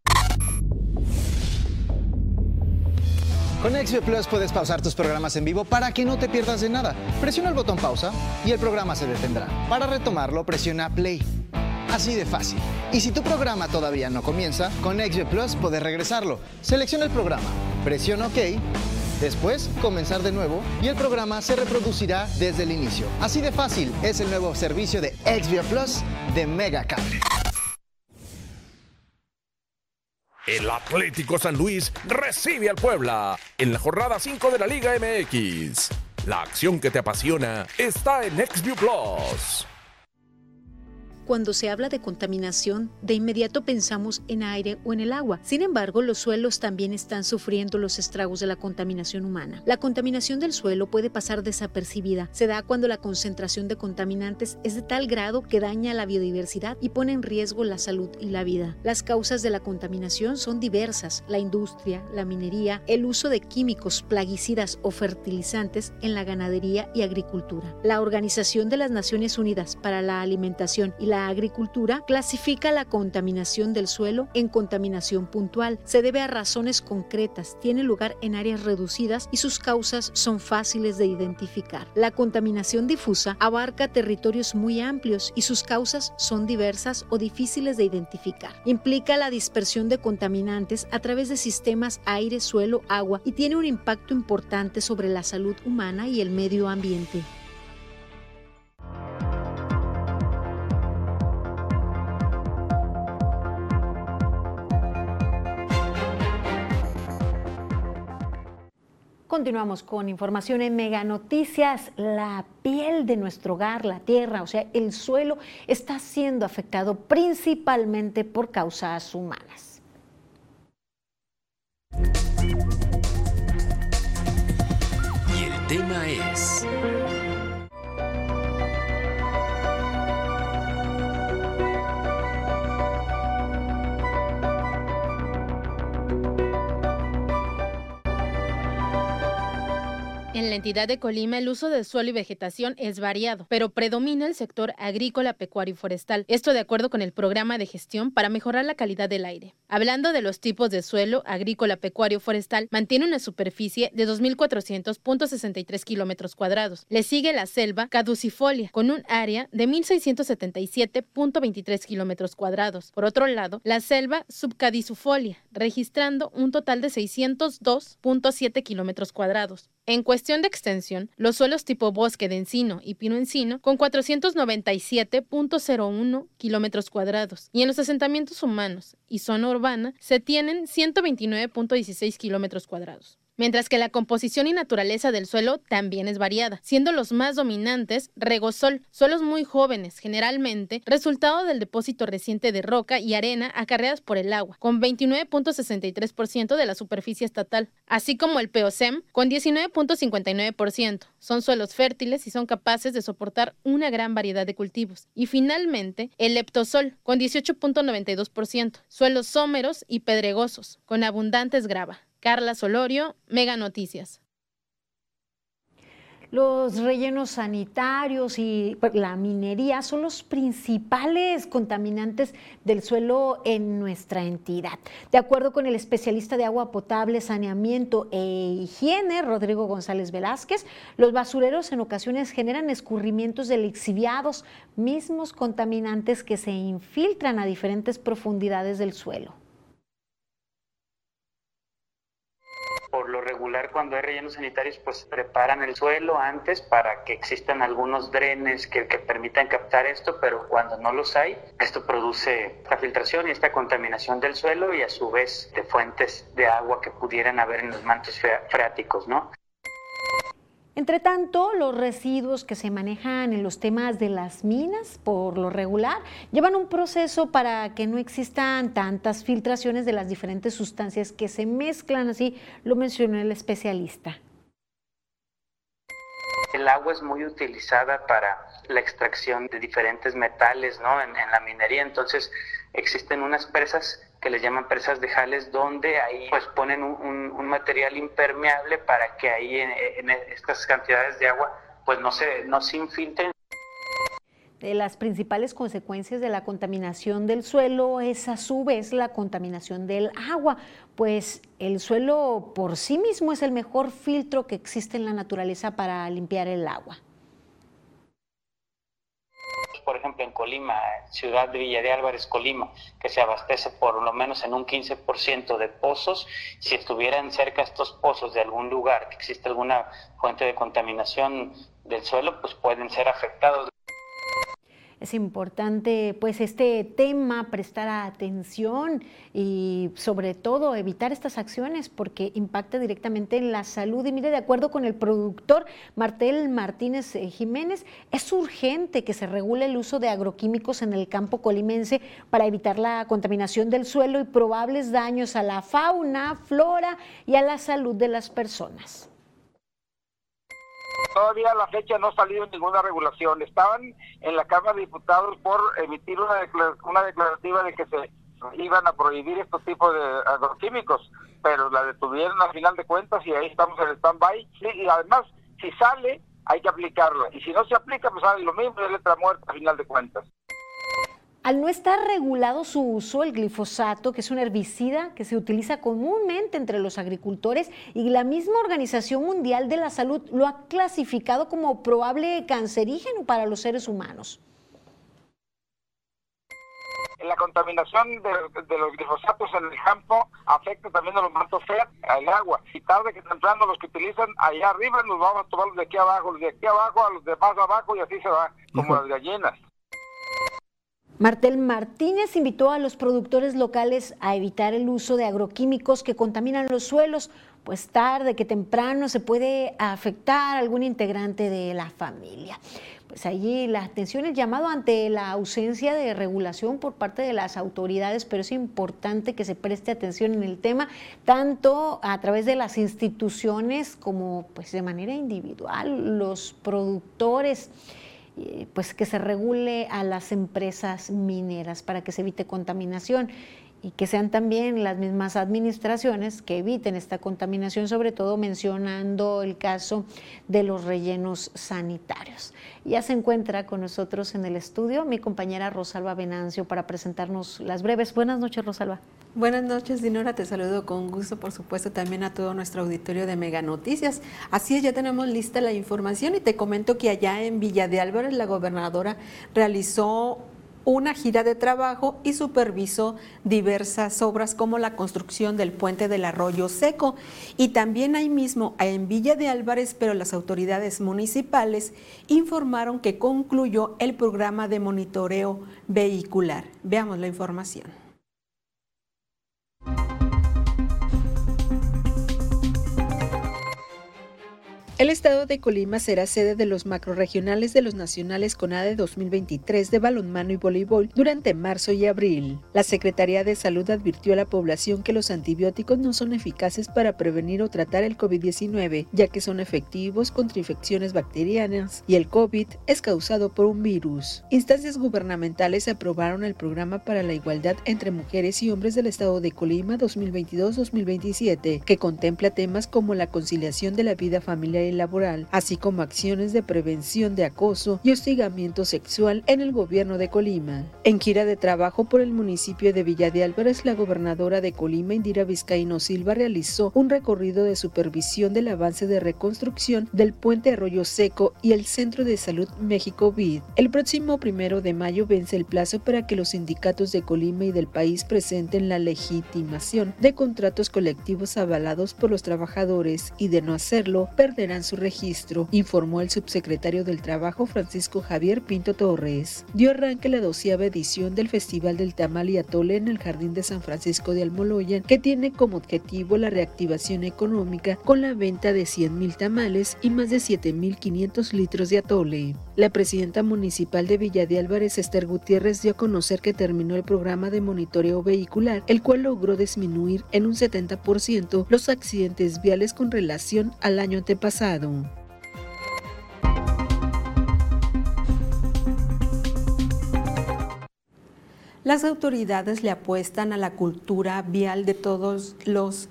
Con XB Plus puedes pausar tus programas en vivo para que no te pierdas de nada. Presiona el botón pausa y el programa se detendrá. Para retomarlo, presiona play. Así de fácil. Y si tu programa todavía no comienza, con XB Plus puedes regresarlo. Selecciona el programa, presiona OK, después comenzar de nuevo y el programa se reproducirá desde el inicio. Así de fácil es el nuevo servicio de XB Plus de Mega Cable. El Atlético San Luis recibe al Puebla en la jornada 5 de la Liga MX. La acción que te apasiona está en XView Plus. Cuando se habla de contaminación, de inmediato pensamos en aire o en el agua. Sin embargo, los suelos también están sufriendo los estragos de la contaminación humana. La contaminación del suelo puede pasar desapercibida. Se da cuando la concentración de contaminantes es de tal grado que daña la biodiversidad y pone en riesgo la salud y la vida. Las causas de la contaminación son diversas. La industria, la minería, el uso de químicos, plaguicidas o fertilizantes en la ganadería y agricultura. La Organización de las Naciones Unidas para la Alimentación y la agricultura clasifica la contaminación del suelo en contaminación puntual. Se debe a razones concretas, tiene lugar en áreas reducidas y sus causas son fáciles de identificar. La contaminación difusa abarca territorios muy amplios y sus causas son diversas o difíciles de identificar. Implica la dispersión de contaminantes a través de sistemas aire, suelo, agua y tiene un impacto importante sobre la salud humana y el medio ambiente. Continuamos con información en Mega Noticias. La piel de nuestro hogar, la tierra, o sea, el suelo, está siendo afectado principalmente por causas humanas. Y el tema es... En la entidad de Colima, el uso del suelo y vegetación es variado, pero predomina el sector agrícola, pecuario y forestal. Esto de acuerdo con el programa de gestión para mejorar la calidad del aire. Hablando de los tipos de suelo agrícola, pecuario y forestal, mantiene una superficie de 2.400.63 kilómetros cuadrados. Le sigue la selva caducifolia, con un área de 1.677.23 kilómetros cuadrados. Por otro lado, la selva subcadicifolia, registrando un total de 602.7 kilómetros cuadrados. En cuestión de extensión, los suelos tipo bosque de encino y pino encino con 497.01 kilómetros cuadrados. Y en los asentamientos humanos y zona urbana se tienen 129.16 kilómetros cuadrados mientras que la composición y naturaleza del suelo también es variada, siendo los más dominantes regosol, suelos muy jóvenes, generalmente resultado del depósito reciente de roca y arena acarreadas por el agua, con 29.63% de la superficie estatal, así como el peosem con 19.59%. Son suelos fértiles y son capaces de soportar una gran variedad de cultivos. Y finalmente, el leptosol con 18.92%, suelos sómeros y pedregosos, con abundantes grava. Carla Solorio, Mega Noticias. Los rellenos sanitarios y pues, la minería son los principales contaminantes del suelo en nuestra entidad. De acuerdo con el especialista de agua potable, saneamiento e higiene, Rodrigo González Velázquez, los basureros en ocasiones generan escurrimientos de lixiviados, mismos contaminantes que se infiltran a diferentes profundidades del suelo. Por lo regular cuando hay rellenos sanitarios pues preparan el suelo antes para que existan algunos drenes que, permitan captar esto, pero cuando no los hay, esto produce la filtración y esta contaminación del suelo y a su vez de fuentes de agua que pudieran haber en los mantos freáticos, ¿no? Entre tanto, los residuos que se manejan en los temas de las minas, por lo regular, llevan un proceso para que no existan tantas filtraciones de las diferentes sustancias que se mezclan, así lo mencionó el especialista. El agua es muy utilizada para la extracción de diferentes metales ¿no? en, en la minería, entonces existen unas presas que les llaman presas de jales, donde ahí pues ponen un, material impermeable para que ahí en, estas cantidades de agua pues no se, no se infiltren. De las principales consecuencias de la contaminación del suelo es a su vez la contaminación del agua, pues el suelo por sí mismo es el mejor filtro que existe en la naturaleza para limpiar el agua por ejemplo, en Colima, ciudad de Villa de Álvarez, Colima, que se abastece por lo menos en un 15% de pozos, si estuvieran cerca estos pozos de algún lugar que existe alguna fuente de contaminación del suelo, pues pueden ser afectados. Es importante, pues, este tema, prestar atención y sobre todo evitar estas acciones porque impacta directamente en la salud. Y mire, de acuerdo con el productor Martel Martínez eh, Jiménez, es urgente que se regule el uso de agroquímicos en el campo colimense para evitar la contaminación del suelo y probables daños a la fauna, flora y a la salud de las personas todavía a la fecha no ha salido ninguna regulación. Estaban en la Cámara de Diputados por emitir una, una declarativa de que se iban a prohibir estos tipos de agroquímicos, pero la detuvieron al final de cuentas y ahí estamos en el stand-by. y además, si sale, hay que aplicarlo. Y si no se aplica, pues sale lo mismo, es letra muerta al final de cuentas. Al no estar regulado su uso, el glifosato, que es un herbicida que se utiliza comúnmente entre los agricultores y la misma Organización Mundial de la Salud lo ha clasificado como probable cancerígeno para los seres humanos. La contaminación de, los glifosatos en el campo afecta también a los mantos al agua. Y tarde que temprano los que utilizan allá arriba nos vamos a tomar los de aquí abajo, los de aquí abajo a los de más abajo y así se va, como las gallinas. Martel Martínez invitó a los productores locales a evitar el uso de agroquímicos que contaminan los suelos, pues tarde que temprano se puede afectar a algún integrante de la familia. Pues allí la atención llamado ante la ausencia de regulación por parte de las autoridades, pero es importante que se preste atención en el tema, tanto a través de las instituciones como pues de manera individual, los productores pues que se regule a las empresas mineras para que se evite contaminación y que sean también las mismas administraciones que eviten esta contaminación, sobre todo mencionando el caso de los rellenos sanitarios. Ya se encuentra con nosotros en el estudio mi compañera Rosalba Venancio para presentarnos las breves. Buenas noches, Rosalba. Buenas noches, Dinora. Te saludo con gusto, por supuesto, también a todo nuestro auditorio de Mega Noticias. Así es, ya tenemos lista la información y te comento que allá en Villa de Álvarez, la gobernadora realizó una gira de trabajo y supervisó diversas obras como la construcción del puente del arroyo seco. Y también ahí mismo en Villa de Álvarez, pero las autoridades municipales informaron que concluyó el programa de monitoreo vehicular. Veamos la información. El estado de Colima será sede de los macroregionales de los nacionales CONADE 2023 de balonmano y voleibol durante marzo y abril. La Secretaría de Salud advirtió a la población que los antibióticos no son eficaces para prevenir o tratar el COVID-19, ya que son efectivos contra infecciones bacterianas y el COVID es causado por un virus. Instancias gubernamentales aprobaron el programa para la igualdad entre mujeres y hombres del estado de Colima 2022-2027, que contempla temas como la conciliación de la vida familiar laboral, así como acciones de prevención de acoso y hostigamiento sexual en el gobierno de Colima. En gira de trabajo por el municipio de Villa de Álvarez, la gobernadora de Colima, Indira Vizcaíno Silva, realizó un recorrido de supervisión del avance de reconstrucción del puente Arroyo Seco y el Centro de Salud México VID. El próximo primero de mayo vence el plazo para que los sindicatos de Colima y del país presenten la legitimación de contratos colectivos avalados por los trabajadores y de no hacerlo perderán su registro, informó el subsecretario del Trabajo Francisco Javier Pinto Torres. Dio arranque la doceava edición del Festival del Tamal y Atole en el Jardín de San Francisco de Almoloyan, que tiene como objetivo la reactivación económica con la venta de 100.000 tamales y más de 7.500 litros de atole. La presidenta municipal de Villa de Álvarez, Esther Gutiérrez, dio a conocer que terminó el programa de monitoreo vehicular, el cual logró disminuir en un 70% los accidentes viales con relación al año antepasado. Las autoridades le apuestan a la cultura vial de todos los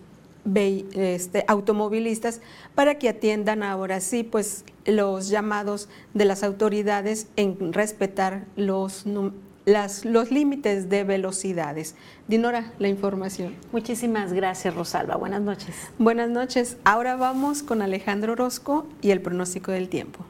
este, automovilistas para que atiendan ahora sí pues los llamados de las autoridades en respetar los, los límites de velocidades. Dinora, la información. Muchísimas gracias, Rosalba. Buenas noches. Buenas noches. Ahora vamos con Alejandro Orozco y el pronóstico del tiempo.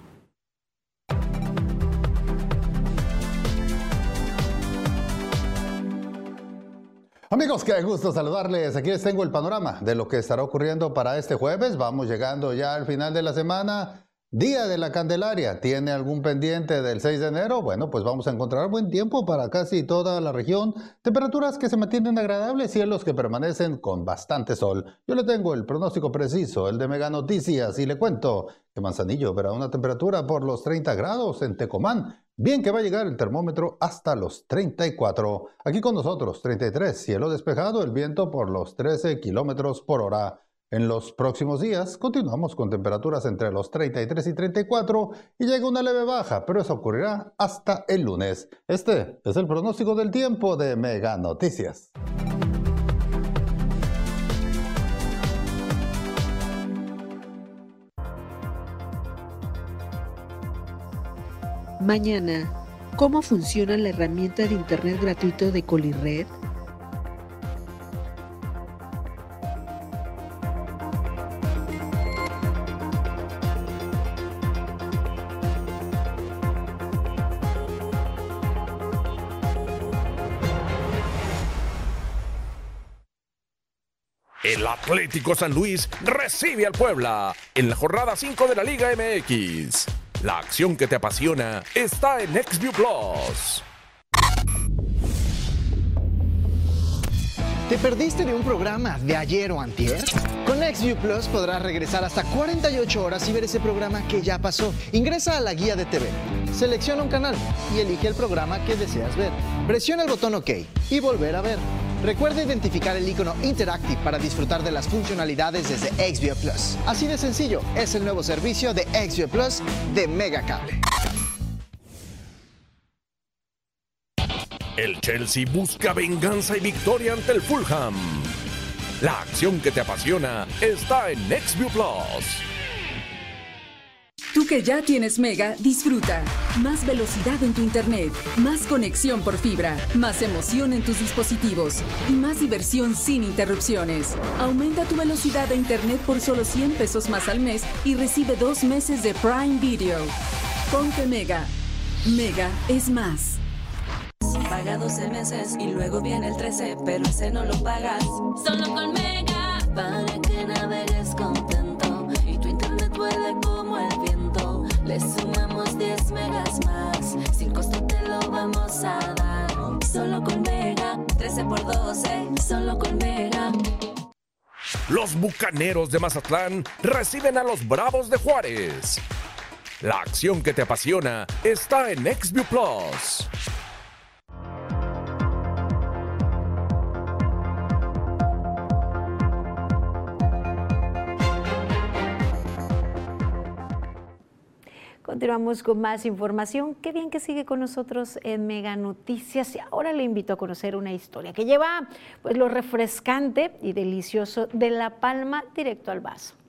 Amigos, qué gusto saludarles. Aquí les tengo el panorama de lo que estará ocurriendo para este jueves. Vamos llegando ya al final de la semana. Día de la Candelaria, ¿tiene algún pendiente del 6 de enero? Bueno, pues vamos a encontrar buen tiempo para casi toda la región. Temperaturas que se mantienen agradables, cielos que permanecen con bastante sol. Yo le tengo el pronóstico preciso, el de Mega Noticias, y le cuento que Manzanillo verá una temperatura por los 30 grados en Tecomán. Bien que va a llegar el termómetro hasta los 34. Aquí con nosotros, 33, cielo despejado, el viento por los 13 kilómetros por hora. En los próximos días continuamos con temperaturas entre los 33 y 34 y llega una leve baja, pero eso ocurrirá hasta el lunes. Este es el pronóstico del tiempo de Mega Noticias. Mañana, ¿cómo funciona la herramienta de Internet gratuito de Colirred? Atlético San Luis recibe al Puebla en la jornada 5 de la Liga MX. La acción que te apasiona está en XView Plus. ¿Te perdiste de un programa de ayer o antier? Con XView Plus podrás regresar hasta 48 horas y ver ese programa que ya pasó. Ingresa a la guía de TV, selecciona un canal y elige el programa que deseas ver. Presiona el botón OK y volver a ver. Recuerda identificar el icono Interactive para disfrutar de las funcionalidades desde XView Plus. Así de sencillo, es el nuevo servicio de XView Plus de Megacable. El Chelsea busca venganza y victoria ante el Fulham. La acción que te apasiona está en XView Plus. Tú que ya tienes Mega, disfruta. Más velocidad en tu internet, más conexión por fibra, más emoción en tus dispositivos y más diversión sin interrupciones. Aumenta tu velocidad de internet por solo 100 pesos más al mes y recibe dos meses de Prime Video. Ponte Mega. Mega es más. Paga 12 meses y luego viene el 13, pero ese no lo pagas. Solo con Mega, para que Le sumamos 10 megas más, sin costo te lo vamos a dar. Solo con Mega, 13 por 12, solo con Mega. Los Bucaneros de Mazatlán reciben a los Bravos de Juárez. La acción que te apasiona está en XView Plus. Continuamos con más información. Qué bien que sigue con nosotros en Mega Noticias. Y ahora le invito a conocer una historia que lleva pues, lo refrescante y delicioso de la palma directo al vaso.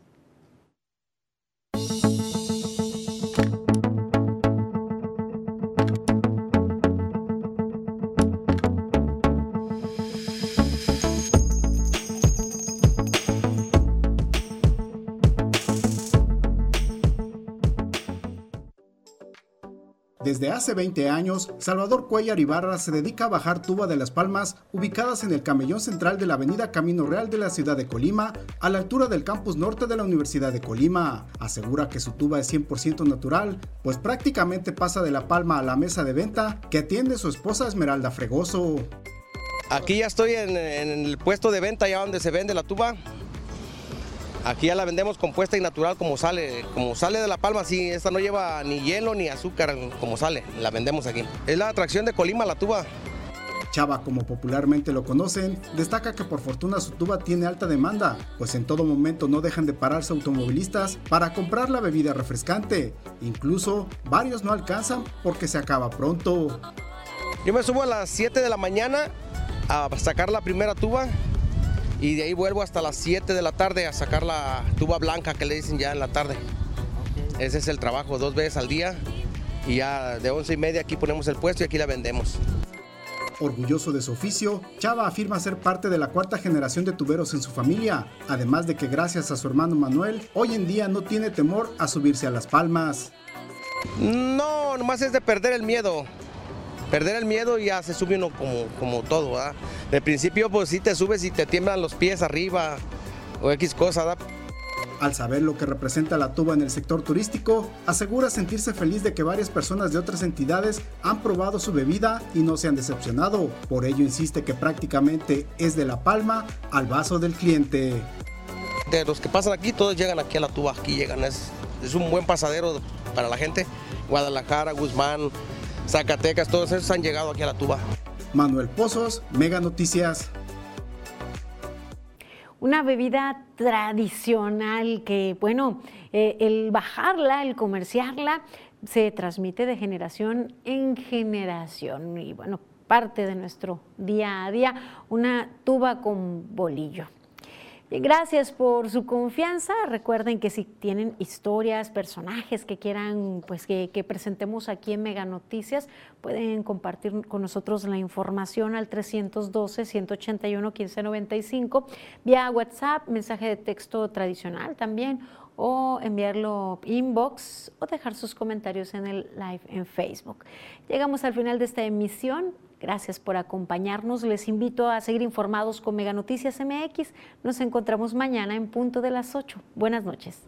Desde hace 20 años, Salvador Cuellar Ibarra se dedica a bajar tuba de las palmas ubicadas en el camellón central de la avenida Camino Real de la ciudad de Colima, a la altura del campus norte de la Universidad de Colima. Asegura que su tuba es 100% natural, pues prácticamente pasa de la palma a la mesa de venta que atiende su esposa Esmeralda Fregoso. Aquí ya estoy en, en el puesto de venta, ya donde se vende la tuba. Aquí ya la vendemos compuesta y natural como sale, como sale de la palma, sí, esta no lleva ni hielo ni azúcar como sale, la vendemos aquí. Es la atracción de Colima, la tuba. Chava, como popularmente lo conocen, destaca que por fortuna su tuba tiene alta demanda, pues en todo momento no dejan de pararse automovilistas para comprar la bebida refrescante. Incluso varios no alcanzan porque se acaba pronto. Yo me subo a las 7 de la mañana a sacar la primera tuba y de ahí vuelvo hasta las 7 de la tarde a sacar la tuba blanca que le dicen ya en la tarde. Ese es el trabajo, dos veces al día y ya de 11 y media aquí ponemos el puesto y aquí la vendemos. Orgulloso de su oficio, Chava afirma ser parte de la cuarta generación de tuberos en su familia, además de que gracias a su hermano Manuel, hoy en día no tiene temor a subirse a las palmas. No, nomás es de perder el miedo perder el miedo y ya se sube uno como, como todo, ¿verdad? De principio pues sí te subes y te tiemblan los pies arriba o X cosa, ¿verdad? Al saber lo que representa la tuba en el sector turístico, asegura sentirse feliz de que varias personas de otras entidades han probado su bebida y no se han decepcionado. Por ello insiste que prácticamente es de la palma al vaso del cliente. De los que pasan aquí, todos llegan aquí a la tuba, aquí llegan, es, es un buen pasadero para la gente. Guadalajara, Guzmán, Zacatecas, todos esos han llegado aquí a la tuba. Manuel Pozos, Mega Noticias. Una bebida tradicional que, bueno, eh, el bajarla, el comerciarla, se transmite de generación en generación y, bueno, parte de nuestro día a día, una tuba con bolillo. Gracias por su confianza. Recuerden que si tienen historias, personajes que quieran pues, que, presentemos aquí en Mega Noticias, pueden compartir con nosotros la información al 312-181-1595 vía WhatsApp, mensaje de texto tradicional también, o enviarlo inbox o dejar sus comentarios en el live en Facebook. Llegamos al final de esta emisión. Gracias por acompañarnos. Les invito a seguir informados con Mega Noticias MX. Nos encontramos mañana en punto de las 8. Buenas noches.